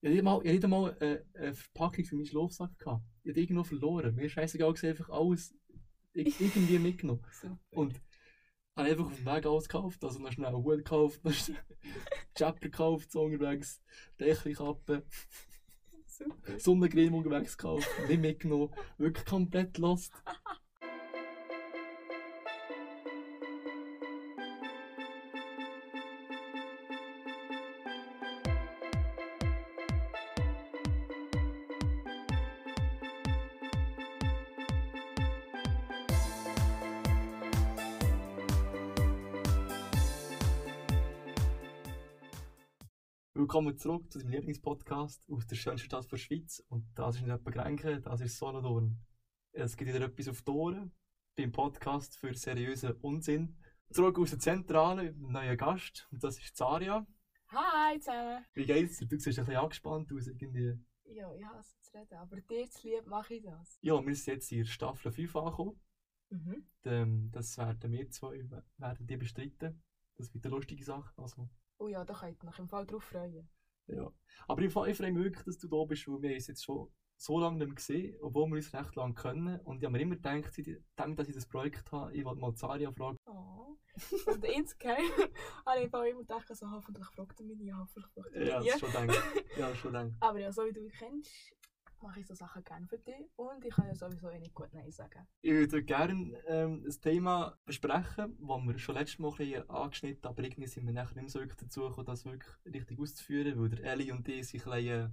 Ich hatte mal, ich hatte mal äh, eine Verpackung für meinen Schlafsack. Gehabt. Ich hatte irgendwo verloren. Mir ist scheißegal, gewesen, einfach alles ir- irgendwie mitgenommen. Super. Und habe einfach auf dem Weg alles gekauft. Also noch schnell einen Hut gekauft, noch schnell Chapter gekauft, so unterwegs, Dächelkappe. Sonnencreme unterwegs gekauft, nicht mitgenommen. Wirklich komplett lost. Willkommen zurück zu deinem Lieblingspodcast aus der schönsten Stadt der Schweiz. Und das ist nicht etwa Grenken, das ist Solothurn. Es gibt wieder etwas auf die Ohren beim Podcast für seriösen Unsinn. Zurück aus der Zentrale mit einem neuen Gast. Und das ist Zaria. Hi zusammen. Wie geht's dir? Du siehst ein bisschen angespannt aus. Irgendwie. Ja, ich hasse zu reden, aber dir zu lieb mache ich das. Ja, wir sind jetzt in Staffel 5 angekommen. Mhm. Ähm, Das werden wir zwei werden die bestreiten. Das wird eine lustige Sache. Also, Oh ja, da könnt ihr euch im Fall drauf freuen. Ja. Aber ich, ich freue mich wirklich, dass du da bist, weil wir uns jetzt schon so lange nicht mehr gesehen, obwohl wir uns recht lange kennen. Und ich habe mir immer gedacht, seitdem, dass ich das Projekt habe, ich wollte mal Zaria fragen. Oh. Und insgeheim habe ich immer gedacht, also, hoffentlich fragt er mich nie, hoffentlich fragt er mich Ja, das schon gedacht. Ja, schon gedacht. Aber ja, so wie du mich kennst, mache ich so Sachen gerne für dich und ich kann ja sowieso eh nicht gut Nein sagen. Ich würde gerne ähm, ein Thema besprechen, das wir schon letztes Mal ein angeschnitten haben, aber irgendwie sind wir nachher nicht so wirklich dazu gekommen, das wirklich richtig auszuführen, weil der Ellie und ich sind ein bisschen äh,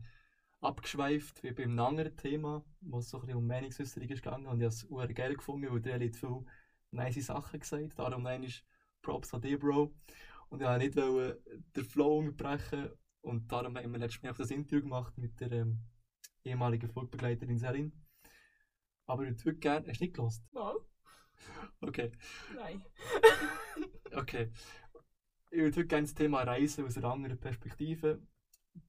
abgeschweift, wie beim anderen Thema, wo es so ein bisschen um Meinungsäußerung ist gegangen und ich habe es geil gefunden, weil der Ellie hat viele nice Sachen gesagt, darum nein Props an dich, Bro. Und ich wollte nicht den Flow unterbrechen und darum haben wir letztes Mal auch das Interview gemacht mit der ähm, ehemaligen Flugbegleiterin Selin. Aber ich würde gerne, hast du nicht gelost? Mal? Okay, Nein. okay. Ich würde heute gerne das Thema Reisen aus einer anderen Perspektive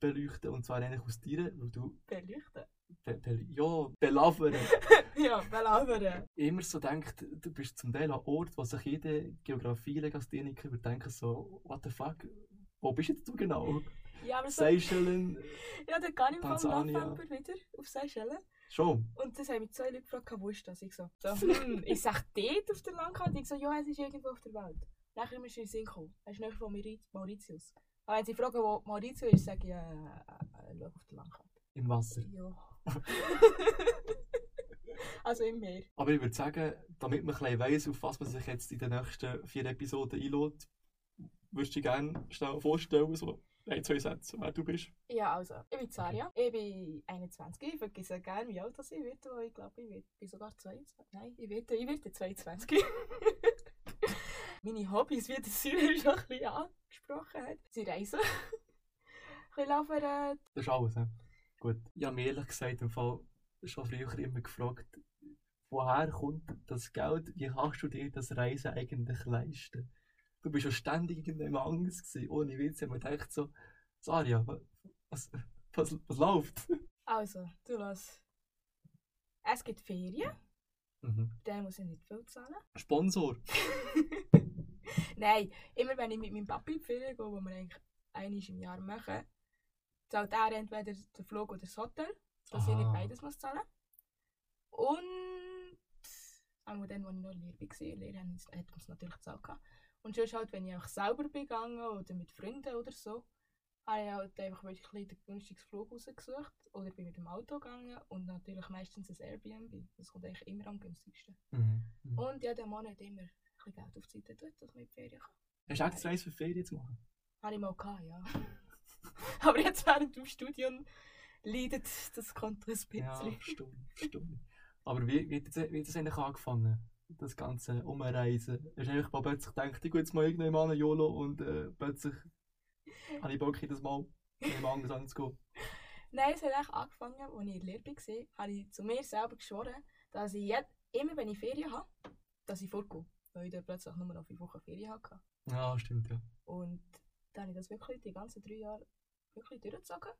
beleuchten, und zwar eigentlich aus dir, weil du, Beleuchten. be, be, ja, belavern. ja, belabern. immer so denkt, du bist zum Teil an Ort, wo sich jeder Geografie-Legastheniker würde denken so, what the fuck, wo bist jetzt du genau? Ja, aber so, Seychellen, ja, dann gehe ich im Fall im. November wieder auf Seychellen. schon. Und das haben mich zwei Leute gefragt, wo ist das? Ich so, so hm, ich sag dort auf der Landkarte. Ich so, ja, es ist irgendwo auf der Welt. Nachher ist mir in den Sinn gekommen. Es ist nicht von Mauri- Mauritius. Aber wenn sie fragen, wo Mauritius ist, sage ich, äh, äh, äh, schau auf der Landkarte. Im Wasser. Ja. also im Meer. Aber ich würde sagen, damit man ein weiss, auf was man sich jetzt in den nächsten vier Episoden einlädt, würdest du gerne schnell vorstellen, so ein, zwei Sätze, wer du bist. Ja, also, ich bin Zaria. Ich bin 21. Ich vergesse gerne, wie alt das ich werde. weil Ich glaube, ich bin sogar 22. Nein, ich werde, ich werde 22. Meine Hobbys, wie der Syrer schon ein bisschen angesprochen hat. Sie reisen. ein laufen. Das ist alles, ne? Gut. Ich habe mich ehrlich gesagt im Fall schon früher immer gefragt, woher kommt das Geld? Wie kannst du dir das Reisen eigentlich leisten? Du bist ja ständig in einem Angst gewesen, ohne Witz. Ich habe gedacht so, Saria, wa- was, was, was läuft? Also, du lass. Es gibt Ferien. Mhm. Dann muss ich nicht viel zahlen. Sponsor. Nein, immer wenn ich mit meinem Papi in die Ferien gehe, wo wir eigentlich einmal im Jahr machen, zahlt er entweder den Flug oder das Hotel, dass ich nicht beides muss zahlen Und auch dann, als ich noch in Lehre war, Lehre hat es natürlich gezahlt. Und sonst halt, wenn ich auch selber bin gegangen oder mit Freunden oder so, habe ich halt einfach wirklich ein den günstigsten Flug rausgesucht oder bin mit dem Auto gegangen und natürlich meistens ein Airbnb. Das kommt eigentlich immer am günstigsten. Mhm. Mhm. Und jeden Monat immer ein bisschen Geld auf die Seite tun, dass man in die Ferien kann. Hast du extra eins für Ferien zu machen? Habe ich mal gehabt, ja. Aber jetzt während dem Studium leidet das Konto ein bisschen. Ja, stimmt, stimmt. Aber wie, wie, hat wie hat das eigentlich angefangen? Das ganze Umreisen. Du einfach mal plötzlich gedacht, ich gehe jetzt mal irgendwann mal an YOLO und äh, plötzlich habe ich Bock, das mal mit anders anzugehen. Nein, es hat eigentlich angefangen, als ich in der Lehre war, habe ich zu mir selber geschworen, dass ich jed- immer, wenn ich Ferien habe, dass ich fortgehe. Weil ich dann plötzlich nur noch fünf Wochen Ferien hatte. Ja, stimmt, ja. Und dann habe ich das wirklich die ganzen drei Jahre wirklich durchgezogen.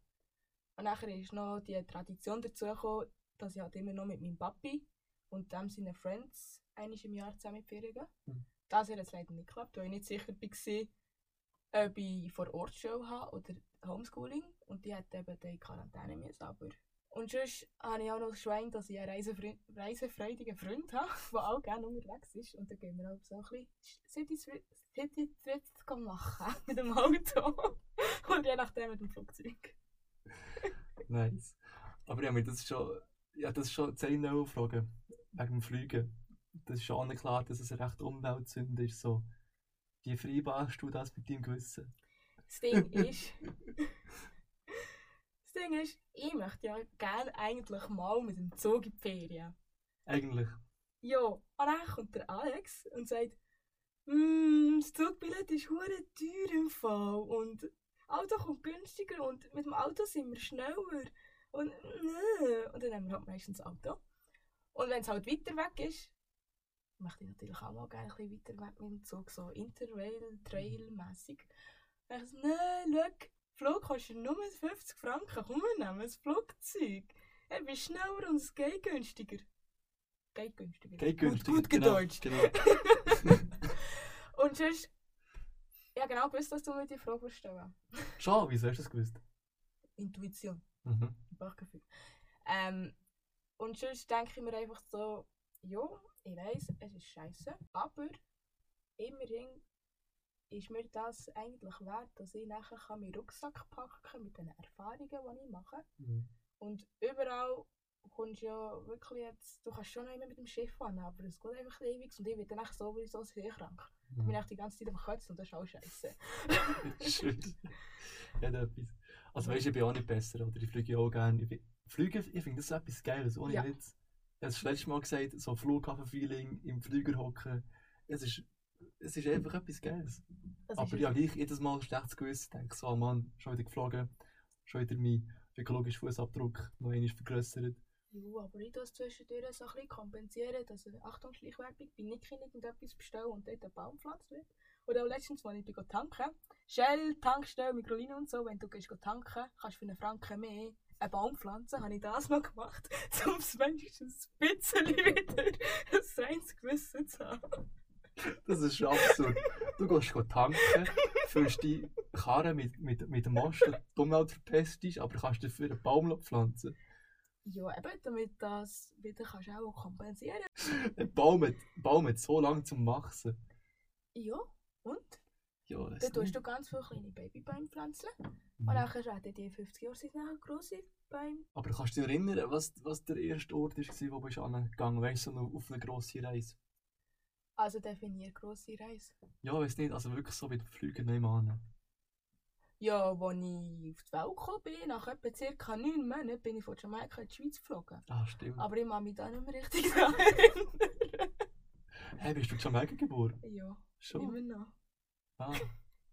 Und nachher ist noch die Tradition dazu gekommen, dass ich halt immer noch mit meinem Papi und dem seinen Friends einmal im Jahr zusammen in die Ferien gehe. Mhm. Das hat jetzt leider nicht geklappt, weil ich nicht sicher war, ob ich vor Ort Show habe oder Homeschooling und die hat eben die Quarantäne müssen, aber... Und sonst habe ich auch noch das Schwein, dass ich einen reisefre reisefreudigen Freund habe, der auch gerne unterwegs ist. Und dann gehen wir auch so ein bisschen City-Trips machen mit dem Auto. und je nachdem mit dem Flugzeug. Nice. Aber ja, mir das ist schon, ja, das ist schon zehn Fragen wegen dem Fliegen. Das ist schon klar, dass es eine recht Umweltsünde ist. So. Wie vereinbarst du das mit deinem Gewissen? Das Ding ist... das Ding ist, ich möchte ja gerne eigentlich mal mit dem Zug in die Ferien. Eigentlich. Ja, und dann kommt der Alex und sagt, «Mm, das Zugbillett ist hure teuer im Fall und das Auto kommt günstiger und mit dem Auto sind wir schneller und. Und dann haben wir halt meistens das Auto. Und wenn es halt weiter weg ist, möchte ich natürlich auch mal gerne ein bisschen weiter weg mit dem Zug, so Interrail, Trail-mässig. Dann ich so, nein, schau, Flug kostet nur 50 Franken, komm, wir nehmen ein Flugzeug. Er bist schneller und es geht günstiger. Geht günstiger. Geht Gut- günstig. Gut, genau, gedeutscht. Genau. und sonst, ja genau gewusst, dass du mir die Frage stellen Schon, wieso hast du das gewusst? Intuition, Mhm. Bauchgefühl. Ähm, und sonst denke ich mir einfach so, ja, ich weiß, es ist scheiße, aber immerhin ist mir das eigentlich wert, dass ich nachher kann meinen Rucksack packen kann mit den Erfahrungen, die ich mache. Mhm. Und überall kommst du ja wirklich jetzt, du kannst schon noch immer mit dem Schiff fahren, aber es geht einfach ewig und ich werde dann echt sowieso sehr krank. Ich bin Mhm. echt die ganze Zeit am Kotzen und das ist auch scheiße. Schön. Hat etwas. Also weißt du, ich bin auch nicht besser, oder? Ich fliege auch gerne. Ich, Fliegen, ich finde das etwas Geiles, ohne Ja. Witz. Ich habe es das letzte Mal gesagt, so Flughafen-Feeling, im Flüger hocken. Es ist, es ist einfach etwas Geiles. Das Aber ja, gleich jedes Mal schlechtes Gewissen. Denke so, oh Mann, schon wieder geflogen. Schon wieder mein ökologischen Fußabdruck noch einmal vergrößert. Ja, aber ich das zwischendurch so ein bisschen kompensieren, dass ich, Achtung, Schleichwerbung, bei Nikin irgendetwas bestelle und dort ein Baum gepflanzt wird. Oder auch letztens, als ich tanken Shell, Tankstelle, Mikrolino und so, wenn du gehst tanken kannst du für einen Franken mehr einen Baum pflanzen, habe ich das noch gemacht, um es wenigstens ein bisschen wieder ein reines Gewissen zu haben. Das ist schon absurd. Du gehst tanken, füllst die Karre mit, mit, mit dem Most, die Umwelt verpestest, aber kannst dafür einen Baum pflanzen. Ja, eben, damit das wieder kannst du auch kompensieren Ein Baum hat, Baum hat so lange zum Wachsen. Ja, und? Ja, das Dann tust du ganz viele kleine Babybäume pflanzen. Und Mhm. dann werden die 50 Jahre sind nachher grosse Bäume. Aber kannst du dich erinnern, was, was der erste Ort war, wo du angegangen bist? So auf eine grosse Reise? Also definier grosse Reise. Ja, weiß nicht, also wirklich so wie der Flüger nebenan. Ja, als ich auf die Welt gekommen bin, nach etwa circa neun Monaten, bin ich von Jamaika in die Schweiz geflogen. Ah, stimmt. Aber ich kann mich da nicht mehr richtig daran erinnern. Hey, bist du in Jamaika geboren? ja, Schon? immer noch. Ah,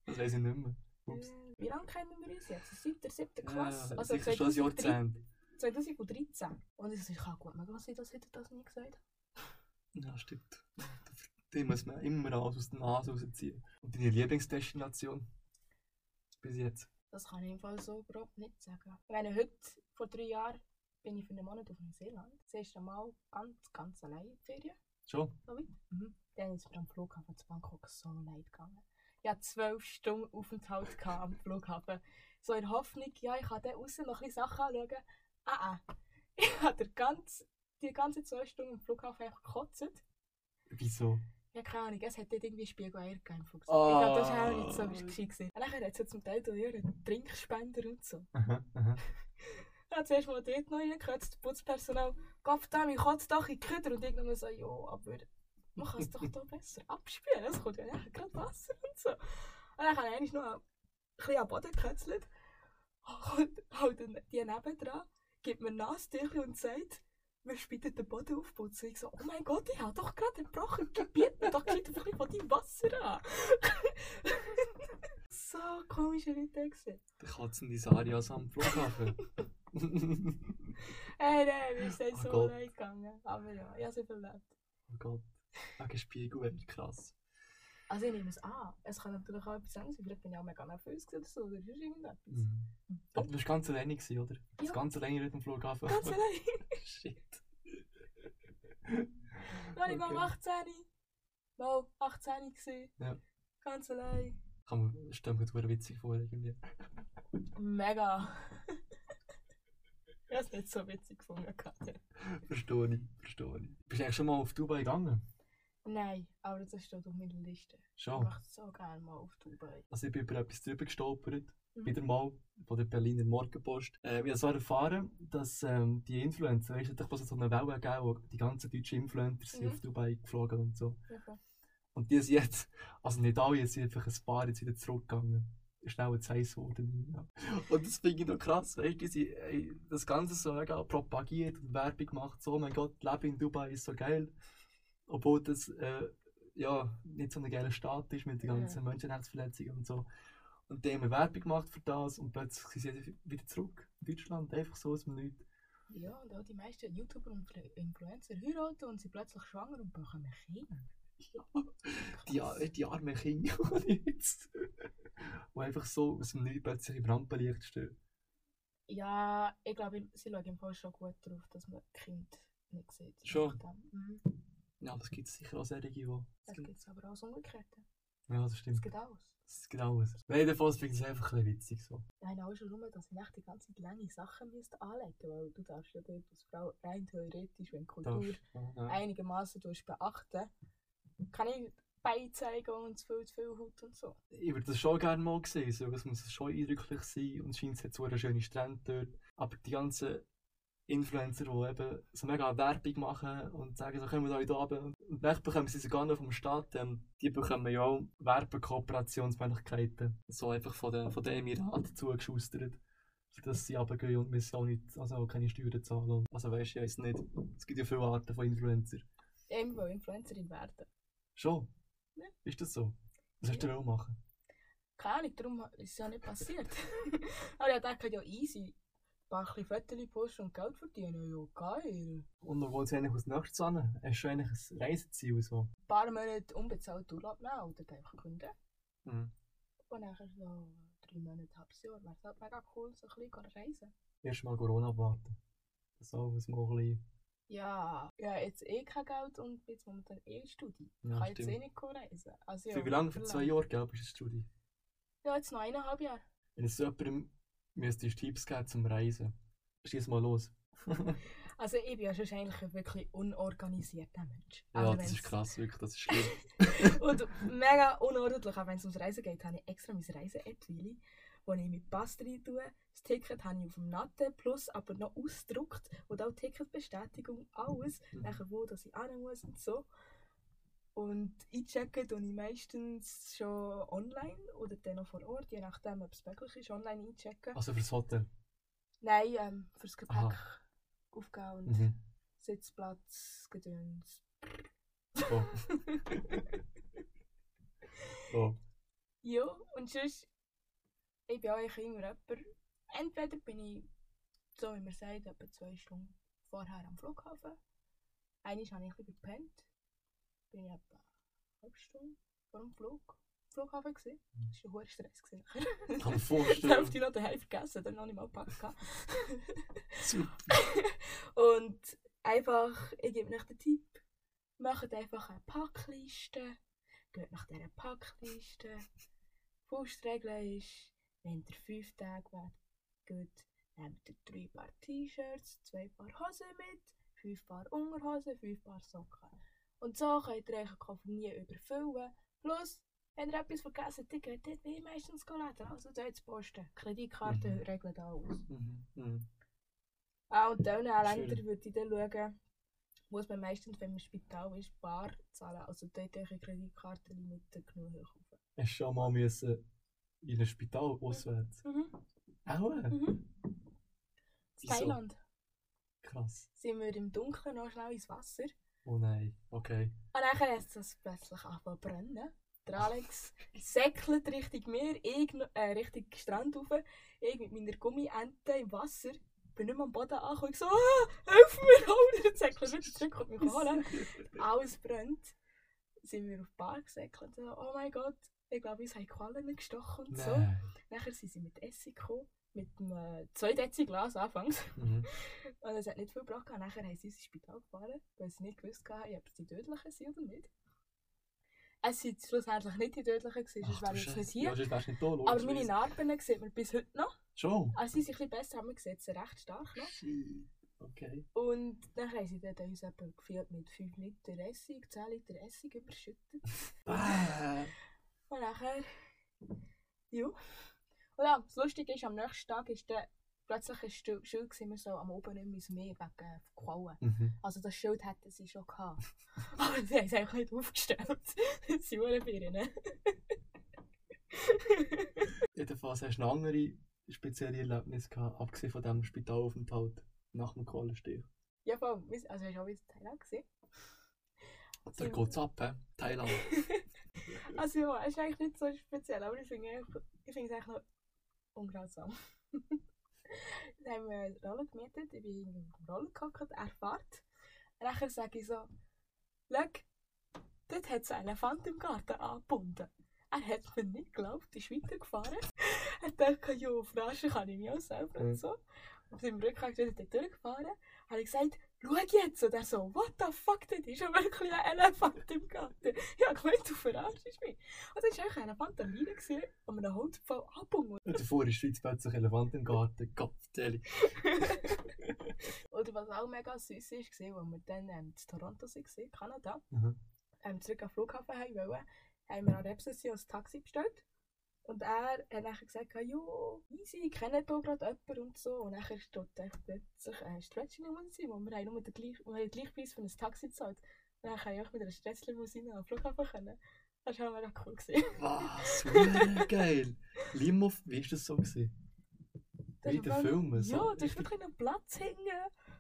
das weiß ich nicht mehr. Ups. Wie lange kennen wir uns jetzt? Seit der siebten Ja, Klasse? also sicher schon ein 2013. Jahrzehnt. 2013. Und es kann gut sein, dass ich dir das nie gesagt. Ja, stimmt. Die muss man immer alles aus der Nase rausziehen. Und deine Lieblingsdestination? Bis jetzt? Das kann ich im Fall so überhaupt nicht sagen. Ich meine, heute, vor drei Jahren, bin ich für einen Monat auf Neuseeland. Das erste Mal ganz, ganz allein in die Ferien. Schon? So weit. Mhm. Dann ist mir am Flughafen zu Bangkok so leid gegangen. Hatte zwölf Stunden Aufenthalt am Flughafen. So in der Hoffnung, ja, ich kann dann außen noch ein bisschen Sachen anschauen. Ah, ah. Ich habe ganz, die ganze zwei Stunden am Flughafen einfach gekotzt. Wieso? Ja, keine Ahnung, es hat dort irgendwie Spiegeleier im Flugzeug. Ah. Ich glaube, das war auch nicht so gescheit. gewesen. Und dann hat es zum Teil ihren Trinkspender und so. Aha, aha. Ich habe zuerst mal dort noch reingekotzt, das Putzpersonal, Gott verdammt, ich kotze doch in die Küder. Und irgendwann so, ja, aber man kann es doch hier besser abspielen. Es kommt ja nachher gerade Wasser und so. Und dann habe ich eigentlich noch ein bisschen am Boden gekötzelt. Und halt die nebendran, gibt mir ein Nasentüchchen und sagt, wir spielen den Boden aufputzen. Ich so, oh mein Gott, ich habe doch gerade gebrochen, gebiet mir doch gleich ein bisschen von deinem Wasser an. so komische Leute gewesen. Der Katzen die Sarias am Flughafen. Hey, nein, wir sind Oh so Gott. leid gegangen. Aber ja, ich habe es überlebt. oh Gott. Wegen Spiegelwelt, krass. Also ich nehme es an. Es kann natürlich auch etwas anderes sein. Vielleicht bin ich auch mega nervös oder so. Oder sonst irgendetwas. Mhm. Aber du warst ganz alleine, gewesen, oder? Das Ja. ganz alleine mit dem Flughafen. Ganz allein. Shit. Noch nicht mal Okay. 18. Mal 18 gewesen. Ja. Ganz allein. Kann man, stelle mir das witzig vor, irgendwie. Mega. ich habe es nicht so witzig gefunden. Verstehe ich, verstehe ich. Bist du eigentlich schon mal auf Dubai gegangen? Nein, aber das steht auf meiner Liste. Ich Schon. möchte so gerne mal auf Dubai. Also ich bin über etwas drüber gestolpert. Mhm. Wieder mal von der Berliner Morgenpost. Äh, ich habe so erfahren, dass ähm, die Influencer, es hat so eine Welle gegeben, wo die ganzen deutschen Influencer sind Mhm. auf Dubai geflogen und so. Okay. Und die sind jetzt, also nicht alle, sind einfach ein paar jetzt wieder zurückgegangen. Ist schnell zu heiß geworden. Ja. Und das finde ich noch krass, weißt du, sind, ey, das Ganze so mega propagiert und Werbung gemacht, so, mein Gott, Leben in Dubai ist so geil. Obwohl das, äh, ja, nicht so ein geiler Staat ist mit den ganzen Ja. Menschenrechtsverletzungen und so. Und die haben Werbung gemacht für das und plötzlich sind sie wieder zurück in Deutschland, einfach so aus dem Nichts. Ja, und auch die meisten YouTuber und Influ- Influencer heiraten und sind plötzlich schwanger und bekommen Kinder. Die, ar- die armen Kinder, die jetzt, die einfach so aus dem Nichts plötzlich im Rampenlicht stehen. Ja, ich glaube, sie schauen im Fall schon gut darauf, dass man Kind nicht sieht. Schon? Mhm. Ja, das gibt es sicher auch solche, die... Das gibt es aber auch das Umgekehrte. Ja, das stimmt. geht alles. Das gibt alles. Jedenfalls finde ich es einfach ein bisschen witzig so. Nein, auch schon nur, dass ich die ganze Zeit lange Sachen müsste anlegen weil du darfst ja dort als Frau rein theoretisch, wenn die Kultur ja, ja. einigermaßen beachten kann ich beizeigen und zu viel, zu viel Haut und so. Ich würde das schon gerne mal sehen, so, es muss schon eindrücklich sein und es scheint es hat so eine schöne Strände dort. Aber die ganzen Influencer, die eben so mega Werbung machen und sagen, so kommen wir da hier runter. Und dann bekommen sie sogar noch vom Staat, ähm, die bekommen ja auch Werbekooperationsmöglichkeiten. So einfach von den, von den Emiraten zugeschustert. Für das sie runtergehen und müssen auch, nicht, also auch keine Steuern zahlen. Also weißt du, ich weiss nicht. Es gibt ja viele Arten von Influencer. Ich will Influencerin werden. Schon? Ja. Ist das so? Was hast du Ja. auch machen? Keine Ahnung, darum ist es ja nicht passiert. Aber ich dachte, ja easy. Ein paar Fotos posten und Geld verdienen, ja geil. Und wolltest du eigentlich aus nächstes an? Hast du eigentlich ein Reiseziel so? Ein paar Monate unbezahlt Urlaub nehmen oder einfach kündigen. Mhm. Und nachher so drei Monate, halbes Jahr, wäre halt mega cool, so ein bisschen reisen. Erst mal Corona abwarten. Das alles mal ein bisschen. Ja, ja, jetzt eh kein Geld und jetzt momentan eh Studie. Ich Ja, kann jetzt eh stimmt. nicht reisen. Also, ja, Für wie lange? Für zwei. Jahre, gell? Bist du in Studie? Ja, jetzt noch eineinhalb Jahre. Wenn es jemandem müsstest Tipps geben zum Reisen, schieß mal los. Also ich bin ja schon eigentlich ein wirklich unorganisierter Mensch. ja, das ist krass, wirklich, das ist schlimm. Und mega unordentlich, auch wenn es ums Reisen geht, habe ich extra mein Reise-App, wo ich mit Pass rein tue. Das Ticket habe ich auf dem Natte plus aber noch ausgedruckt und auch Ticketbestätigung, alles. Nachher wo, dass ich hin muss und so. Und einchecken tue ich meistens schon online oder dann noch vor Ort, je nachdem, ob es möglich ist, online einchecken. Also fürs Hotel. Nein, ähm, fürs Gepäck Aha. aufgeben und Mhm. Sitzplatz, Gedöns. Oh. oh. Ja, und sonst, ich bin auch eigentlich immer jemand, entweder bin ich, so wie man sagt, etwa zwei Stunden vorher am Flughafen. Einmal habe ich ein bisschen gepennt. Bin ich etwa eine halbe Stunde vor dem Flug, Flughafen gewesen. Das war ein hoher Stress. Kann mir Die vorstellen. Hälfte noch daheim vergessen, dann noch nicht mal gepackt. Und einfach, ich gebe euch den Tipp, macht einfach eine Packliste, geht nach dieser Packliste. Faustregel ist, wenn ihr fünf Tage weg geht, nehmt ihr drei Paar T-Shirts, zwei Paar Hosen mit, fünf Paar Unterhosen, fünf Paar Socken. Und so könnt ihr euren Koffer nie überfüllen. Plus, wenn ihr etwas vergessen habt, geht dort wie meistens laden. Also dort zu posten. Kreditkarte Mhm. regelt alles. Mhm. Mhm. Auch in diesen Ländern würde ich dann schauen, muss man meistens, wenn man im Spital ist, bar zahlen. Also dort eine Kreditkartenlimite genug hoch. Hast du schon mal müssen in ein Spital auswärts? Mhm. Auch? Mhm. Thailand Krass. sind wir im Dunkeln noch schnell ins Wasser. Oh nein, okay. Und dann hat es plötzlich angefangen zu brennen. Der Alex säckelt Richtung Meer, ich äh, Richtung Strand rauf. Ich mit meiner Gummiente im Wasser. Bin nicht mehr am Boden angekommen. Ich so, ah, hilf mir, hol dir säckelt wieder zurück und mich holen. Alles brennt. Sind wir auf die Bar gesäckelt. So, oh mein Gott, ich glaube, uns haben Quallen gestochen und so. Nein. Nachher sind sie mit Essig gekommen. Mit einem äh, 2 Dezi Glas anfangs. Mhm. Und es hat nicht viel gebracht. gehabt. Nachher haben sie ins Spital gefahren, weil sie nicht gewusst haben, ob es die Tödlichen sind oder nicht. Es sind schlussendlich nicht die Tödlichen gewesen, sonst wäre ich jetzt nicht hier. Ja, nicht da, Aber meine. Narben sieht man bis heute noch. Schon? Also sie sind ein bisschen besser, aber man sieht sie recht stark noch. Okay. Und dann haben sie dann uns eben gefühlt mit 5 Liter Essig, 10 Liter Essig überschüttet. Und nachher... Ja. Und ja, das Lustige ist, am nächsten Tag ist dann plötzlich ein Stu- Schild gewesen, wir sollen am mehr ins Meer wegen Quallen. Mhm. Also das Schild hätten sie schon gehabt. Aber sie haben es einfach nicht aufgestellt. sie waren Birnen. Jedenfalls hast du noch andere spezielle Erlebnisse gehabt, abgesehen von diesem Spitalaufenthalt nach dem Kohlenstich. ja, voll. Also hast du auch wieder Thailand gesehen? Da geht's ab, hä? Thailand. Also ja, es ist eigentlich nicht so speziell, aber ich ich finde es eigentlich noch ungrausam. Dann haben wir eine Rolle gemietet, ich bin in der Rolle gehockt, er fährt. Nachher sage ich so, schau, dort hat es einen Elefant im Garten angebunden. Er hat mir nicht geglaubt, ist weitergefahren. er dachte, ja, auf Raschen kann ich mich auch selber und so. Und im Rückweg ist er durchgefahren. Habe ich gesagt, schau jetzt. Und er so, what the fuck, dort ist ja wirklich ein Elefant im Garten. Ich habe gemeint, du verarschst mich. Und dann war eigentlich ein Elefant an Leine gewesen, und einen Holzpfahl abgebunden. Und davor der Schweiz plötzlich Elefant im Garten. Gottverdeli. Oder was auch mega süß ist, war, als wir dann ähm, in Toronto waren, Kanada, Mhm. ähm, zurück am Flughafen haben wollen, haben wir an der Rezession ein Taxi bestellt. Und er hat dann gesagt, ja, easy, ich kenne hier gerade jemanden und so. Und dann steht echt plötzlich eine Stretch-Limousine, wo wir haben nur den gleichen, wir haben den gleichen Preis für ein Taxi gezahlt. Und dann kann ich auch mit einer Stretch-Limousine am Flughafen können. Das war auch mega cool. Gewesen. Was? Hure geil. Limo, wie war das so? Gewesen? Das Wie wirklich- Filmen. So. Ja, da ist wirklich noch Platz hängen.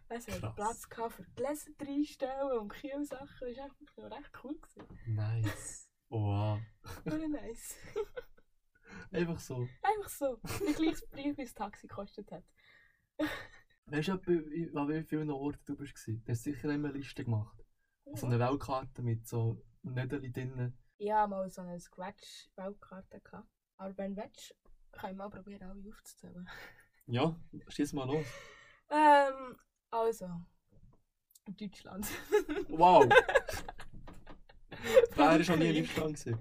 Es hat Krass. Platz gehabt für Gläser reinstellen und Kühlsachen. Das war echt recht cool. Gewesen. Nice. Wow. Voll nice. Einfach so. Einfach so. Der gleiche Preis, wie das Taxi gekostet hat. Weißt du, an wie vielen Orten du warst? Du hast sicher immer eine Liste gemacht. So eine Weltkarte mit so Nödeli drinnen. Ich hatte mal so eine Scratch-Weltkarte. gehabt. Aber wenn du willst, kann ich mal probieren, alle aufzuzählen. Ja, schieß mal los. Ähm, also. Deutschland. Wow! Wer war schon nie in Deutschland?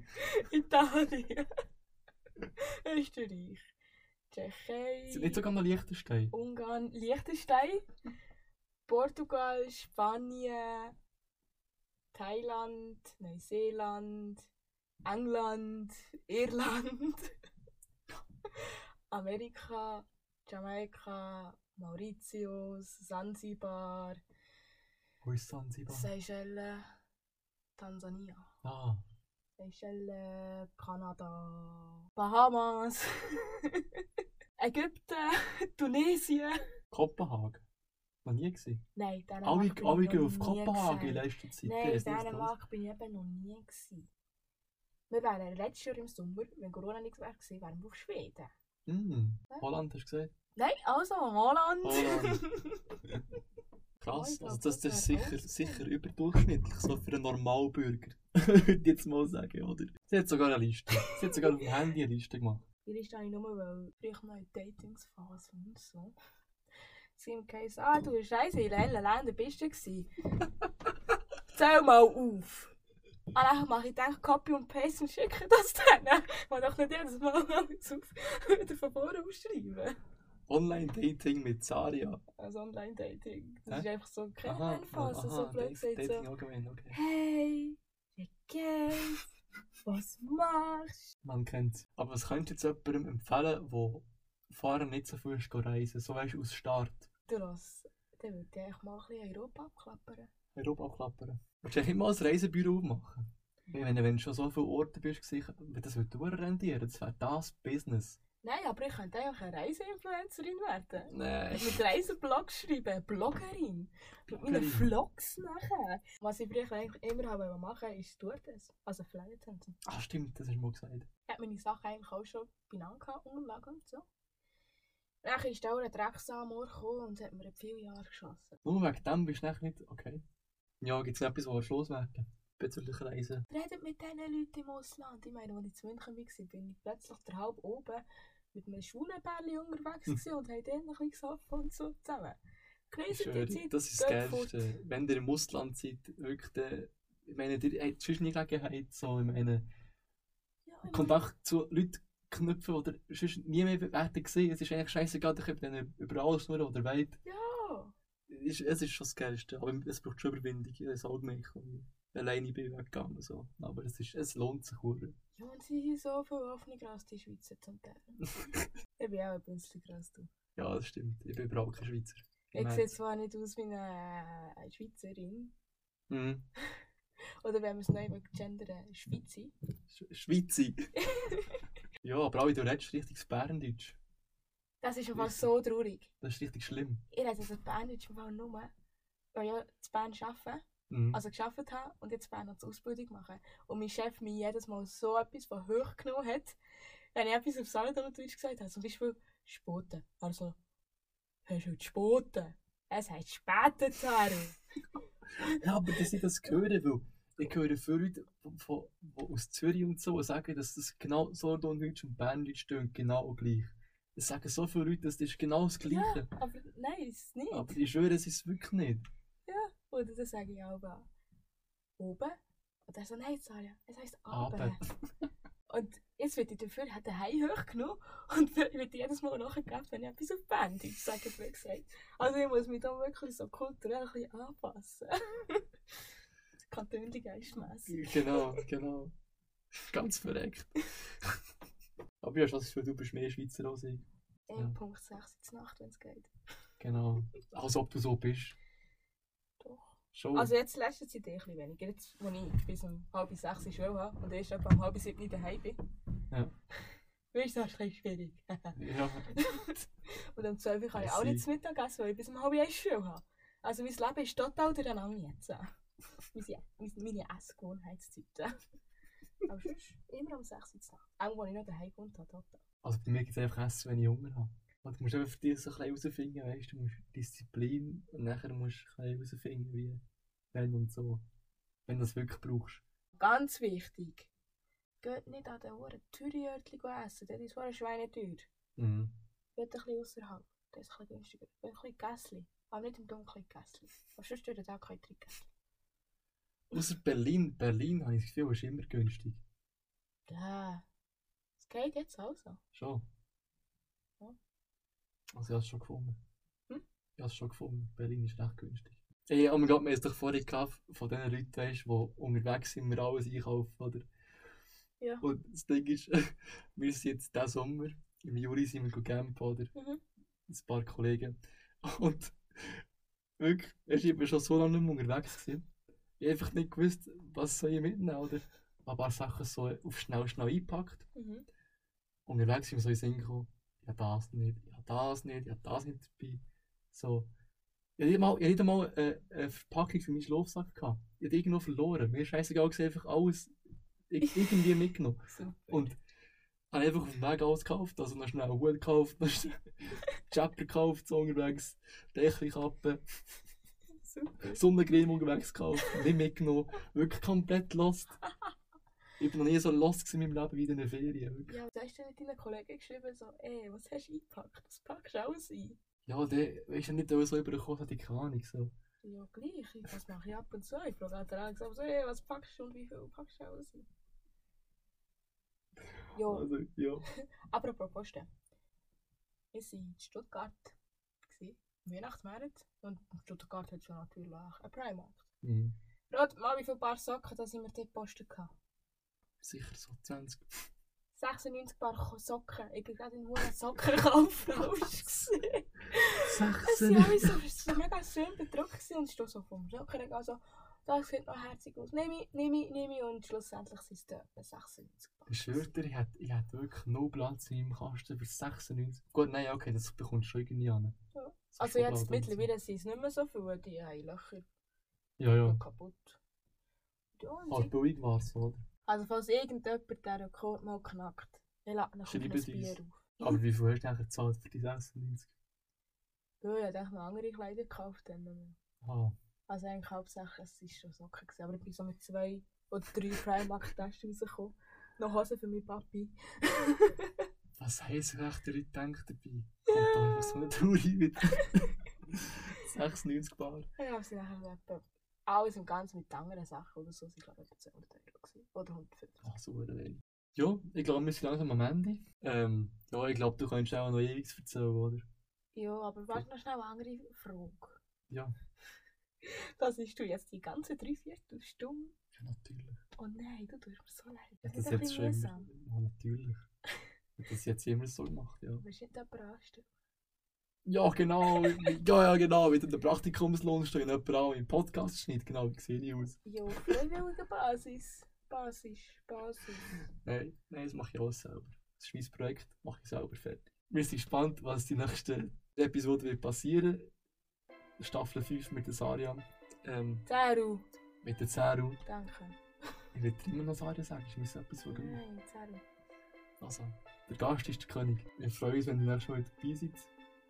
Italien. Österreich. Tschechei. Sind nicht sogar noch Liechtenstein? Ungarn, Liechtenstein, Portugal, Spanien, Thailand, Neuseeland, England, Irland, Amerika, Jamaika, Mauritius, Zanzibar, Wo ist Sansibar? Seychellen, Tansania, Ah, Seychellen, Kanada, Bahamas, Ägypten, Tunesien. Kopenhagen. Noch nie gesehen. Nein, Alle, Dänemark bin alle ich gehen auf Kopenhagen in letzter Zeit. Nein, was Dänemark bin ich eben noch nie. Gewesen. Wir wären letztes Jahr im Sommer, wenn Corona nichts wäre, wären wir auf Schweden. Mm, Holland hast du gesagt? Nein, also, Holland. Holland. Krass. ich Also das, das ist sicher, sicher überdurchschnittlich, so für einen Normalbürger. Würde ich jetzt mal sagen, oder? Sie hat sogar eine Liste. Sie hat sogar auf dem Handy eine Liste gemacht. Die Liste habe ich nur, weil ich noch in Datingsphase und so. Sie haben gesagt, ah, du Scheiße, in welchen Ländern bist du gewesen? Zähl mal auf. Und dann mache ich dann Copy und Paste und schicke das denen. Man doch nicht jedes Mal alles auf, wieder von vorne aufschreiben. Online-Dating mit Saria. Also Online-Dating. Das Hä? ist einfach so Aha, Kennenlernphase, so blöd gesagt. Dating So, allgemein, okay. hey, geht's? Was machst Man kennt es. Aber was könntest du jetzt jemandem empfehlen, der vorher nicht so viel reisen so weißt du, aus Start? du? Du lass, dann würde ich eigentlich mal ein bisschen Europa abklappern. Europa abklappern. Willst du eigentlich mal ein Reisebüro aufmachen? Ich meine, wenn du schon so viele Orte bist, das würde rendieren. Das wäre das Business. Nein, aber ich könnte eigentlich eine Reiseinfluencerin werden. Nein. Mit Reiseblogs schreiben, Bloggerin. Mit meinen. Vlogs nachher. Was ich früher eigentlich immer habe machen ist Stewardess. Also Flight Attendant. Ah, stimmt, das hast du mal gesagt. Ich hatte meine Sachen eigentlich auch schon benannt, gehabt, Unterlagen und so. Dann ist auch ein Drecksamor gekommen und hat mir in viele Jahre geschossen. Nur wegen dem bist du nicht. Okay. Ja, gibt es etwas, was loswerden bezüglich Reisen? Redet mit diesen Leuten im Ausland. Ich meine, als ich zu München war, bin ich plötzlich der halb oben mit einem schwulen Bärli unterwegs Hm. gewesen und haben dann ein bisschen gesoffen und so zusammen. Die Zeit, das ist das. Geilste. Wenn ihr im Ausland seid, wirklich, der, ich meine, ihr habt sonst nie Gelegenheit, so, ich meine, Ja, ich Kontakt zu Leuten Knöpfe, die ihr sonst nie mehr hätten gesehen. Es ist eigentlich scheißegal, ich könnt dann überall schnurren oder weit. Ja. Es ist, es ist schon das Geilste, aber es braucht schon Überwindung. Auch gemerkt, als ich alleine bin weggegangen. So. Aber es, ist, es lohnt sich. Ja, und sie sind so viel offener als die Schweizer zum Teil. ich bin auch ein bisschen als du. Ja, das stimmt. Ich bin überhaupt kein Schweizer. Ich sehe zwar nicht aus wie eine, eine Schweizerin. Mhm. Oder wenn wir es neu gendern, Schweizi. Sch Schweizi. ja, aber alle, du redest richtig Berndeutsch. Das ist einfach so traurig. Das ist richtig schlimm. Ich rede also Berndeutsch im Fall nur, weil ich zu Bern arbeite. Mhm. also geschafft habe und jetzt Bern noch die Ausbildung machen. Und mein Chef mir jedes Mal so etwas von hoch genommen hat, wenn ich etwas auf Solothurn-Deutsch gesagt habe. Zum Beispiel Spoten. Also, hast du heute Spoten? Es heißt Spätenzahn. ja, aber dass ich das höre, weil ich höre viele Leute von, von, aus Zürich und so sagen, dass das genau Solothurn-Deutsch und Berndeutsch tönt genau gleich. Das sagen so viele Leute, das ist genau das Gleiche. Ja, aber nein, ist nicht. Aber ich schwöre, es ist es wirklich nicht. Oder dann sage ich auch oben. Und er so, nein, Salia, es heisst Aber. aber. Und jetzt wird ich dafür hat der Hai hochgenommen und wird jedes Mal nachgegeben, wenn ich etwas auf Bandit sage, wie gesagt. Also ich muss mich da wirklich so kulturell ein bisschen anpassen. Kantönli geistmässig. Genau, genau. Ganz verreckt. aber ja, schon das Gefühl, du bist mehr Schweizer als ich. Ja. In Punkt 6 in Nacht, wenn es geht. Genau. Als ob du so bist. Schon. Also jetzt letzte Zeit eh ein bisschen weniger. Jetzt, wo ich bis um halb sechs in Schule habe und erst etwa um halb sieben daheim bin. Ja. Ist das ein schwierig. ja. Und um 12 Uhr kann ich auch nicht zu Mittag essen, weil ich bis um halb eins Schule habe. Also mein Leben ist total durcheinander jetzt. Meine, meine, Essgewohnheitszeiten. Aber sonst immer um 6 Uhr zu. Auch wenn ich noch daheim gewohnt habe, total. Also bei mir gibt es einfach Essen, wenn ich Hunger habe. Und du musst einfach für dich so ein bisschen herausfinden, weißt du, du musst Disziplin und nachher musst du ein bisschen herausfinden, wie, wenn und so. Wenn du das wirklich brauchst. Ganz wichtig. Geht nicht an den Ohren Türjörtchen essen, das ist ein Schweineteuer. Mhm. Geht ein bisschen außerhalb, das ist ein bisschen günstiger. Geht ein bisschen Gässli, aber nicht im Dunkeln Gässli. Aber sonst tut auch kein Trick. Außer Berlin. Berlin habe ich das Gefühl, ist immer günstig. Ja. Es geht jetzt also. Schon. Ja. Also ich habe es schon gefunden. Hm? Ich habe es schon gefunden. Berlin ist recht günstig. Ey, oh mein Gott, wir haben doch vorhin gehabt, von den Leuten, weißt, die unterwegs sind, wir alles einkaufen, oder? Ja. Und das Ding ist, wir sind jetzt diesen Sommer, im Juli sind wir campen, oder? Mhm. Ein paar Kollegen. Und wirklich, ich war schon so lange nicht mehr unterwegs. Gewesen. Ich habe einfach nicht gewusst, was soll ich mitnehmen, oder? Ein paar Sachen so auf schnell, schnell eingepackt. Mhm. Unterwegs sind wir so in den Sinn gekommen, ich habe das nicht, ich habe das nicht, ich habe das nicht dabei. So. Ich nicht mal, ich nicht mal äh, eine Verpackung für meinen Schlafsack gehabt. Ich habe irgendwo verloren. Mir ist scheißegal gewesen, einfach alles ir- irgendwie mitgenommen. Und habe einfach auf dem Weg alles gekauft. Also noch schnell einen Hut gekauft, noch schnell Chapter gekauft, so unterwegs, Dächli-Kappe, Super. Sonnencreme unterwegs gekauft, nicht mitgenommen. Wirklich komplett lost. Ich bin noch nie so lost gewesen in meinem Leben wie in den Ferien. Wirklich. Ja, was hast du denn deinen Kollegen geschrieben, so, ey, was hast du eingepackt? Das packst du alles ein. Ja, der weißt du nicht, so übergekommen hat, ich keine Ahnung. So. Ja, gleich. Ich- Das mache ich ab und zu. Ich frage halt auch gesagt, so, ey, was packst du und wie viel packst du alles ein? Ja, Also, ja. apropos Posten. Wir waren in Stuttgart, gewesen, im Weihnachtsmarkt. Und in Stuttgart hat schon natürlich einen Primark. Mhm. Rat mal, wie viele Paar Socken dass ich mir dort gepostet habe. Sicher so 20. 96 Paar Socken. Ich bin gerade in einer Sockenkaufrausch gesehen. Es waren 16. alle so, es war mega schön bedruckt und ich stehe so vom Sockenregal so, das sieht noch herzig aus. Nehme ich, nehme ich, nehme ich und schlussendlich sind es dort 96 Paar. Ich schwöre dir, ich hätte, ich hätte wirklich no Platz in meinem Kasten für 96. Gut, nein, okay, das bekommst du schon irgendwie an. Ja. So Also jetzt mittlerweile sind es nicht mehr so viele, die haben Löcher Ja, ja. kaputt. Ja, sie- billig war es, oder? Also falls irgendjemand den Rekord mal knackt, dann lädt noch ein Bier auf. Aber wie viel hast du eigentlich gezahlt für die 96? Ja, ich habe echt noch andere Kleider gekauft. Dann. Ah, Also eigentlich hauptsächlich, es war schon Socken. Gewesen, aber ich bin so mit zwei oder drei Primark-Taschen rausgekommen. Noch Hosen für meinen Papi. was heisst recht der Leute denkt dabei? Kommt doch einfach so eine mit 96 Bar. Ja, aber sie nachher etwa alles im Ganzen mit anderen Sachen oder so. Sie glaube ich etwa 200 Euro. Oder 150. Ach, so eine wenig. Ja, ich glaube, wir sind langsam am Ende. Ähm, ja, ich glaube, du kannst auch noch ewig erzählen, oder? Ja, aber warte noch schnell eine andere Frage. Ja. Das ist du jetzt die ganze Dreiviertelstunde. Ja, natürlich. Oh nein, du tust mir so leid. Ja, Das das ist jetzt schon immer, ja, natürlich. Ich hab das jetzt immer so gemacht, ja. Du nicht jemanden anstellen? Ja, genau. ja, ja, genau. Wieder der Praktikumslohn steht jemand an im Podcast schnitt. Genau, wie sehe ich aus? Ja, auf freiwilliger Basis. Basis, Basis. Nein, nein, das mache ich alles selber. Das ist mein Projekt, mache ich selber fertig. Wir sind gespannt, was die nächste Episode wird passieren. Staffel 5 mit der Saria. Ähm, Zeru. mit der Zeru. Danke. Ich will immer noch Saria sagen, ich muss etwas sagen. Nein, Zeru. Also, der Gast ist der König. Wir freuen uns, wenn ihr nächstes Mal dabei seid.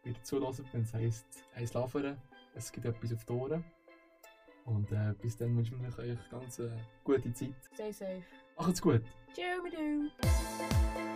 Wieder zulassen, wenn es heisst, Laveren. Es gibt etwas auf die Ohren. Und äh, bis dann wünschen wir euch ganz äh, gute Zeit. Stay safe. Macht's gut! Ciao, mit.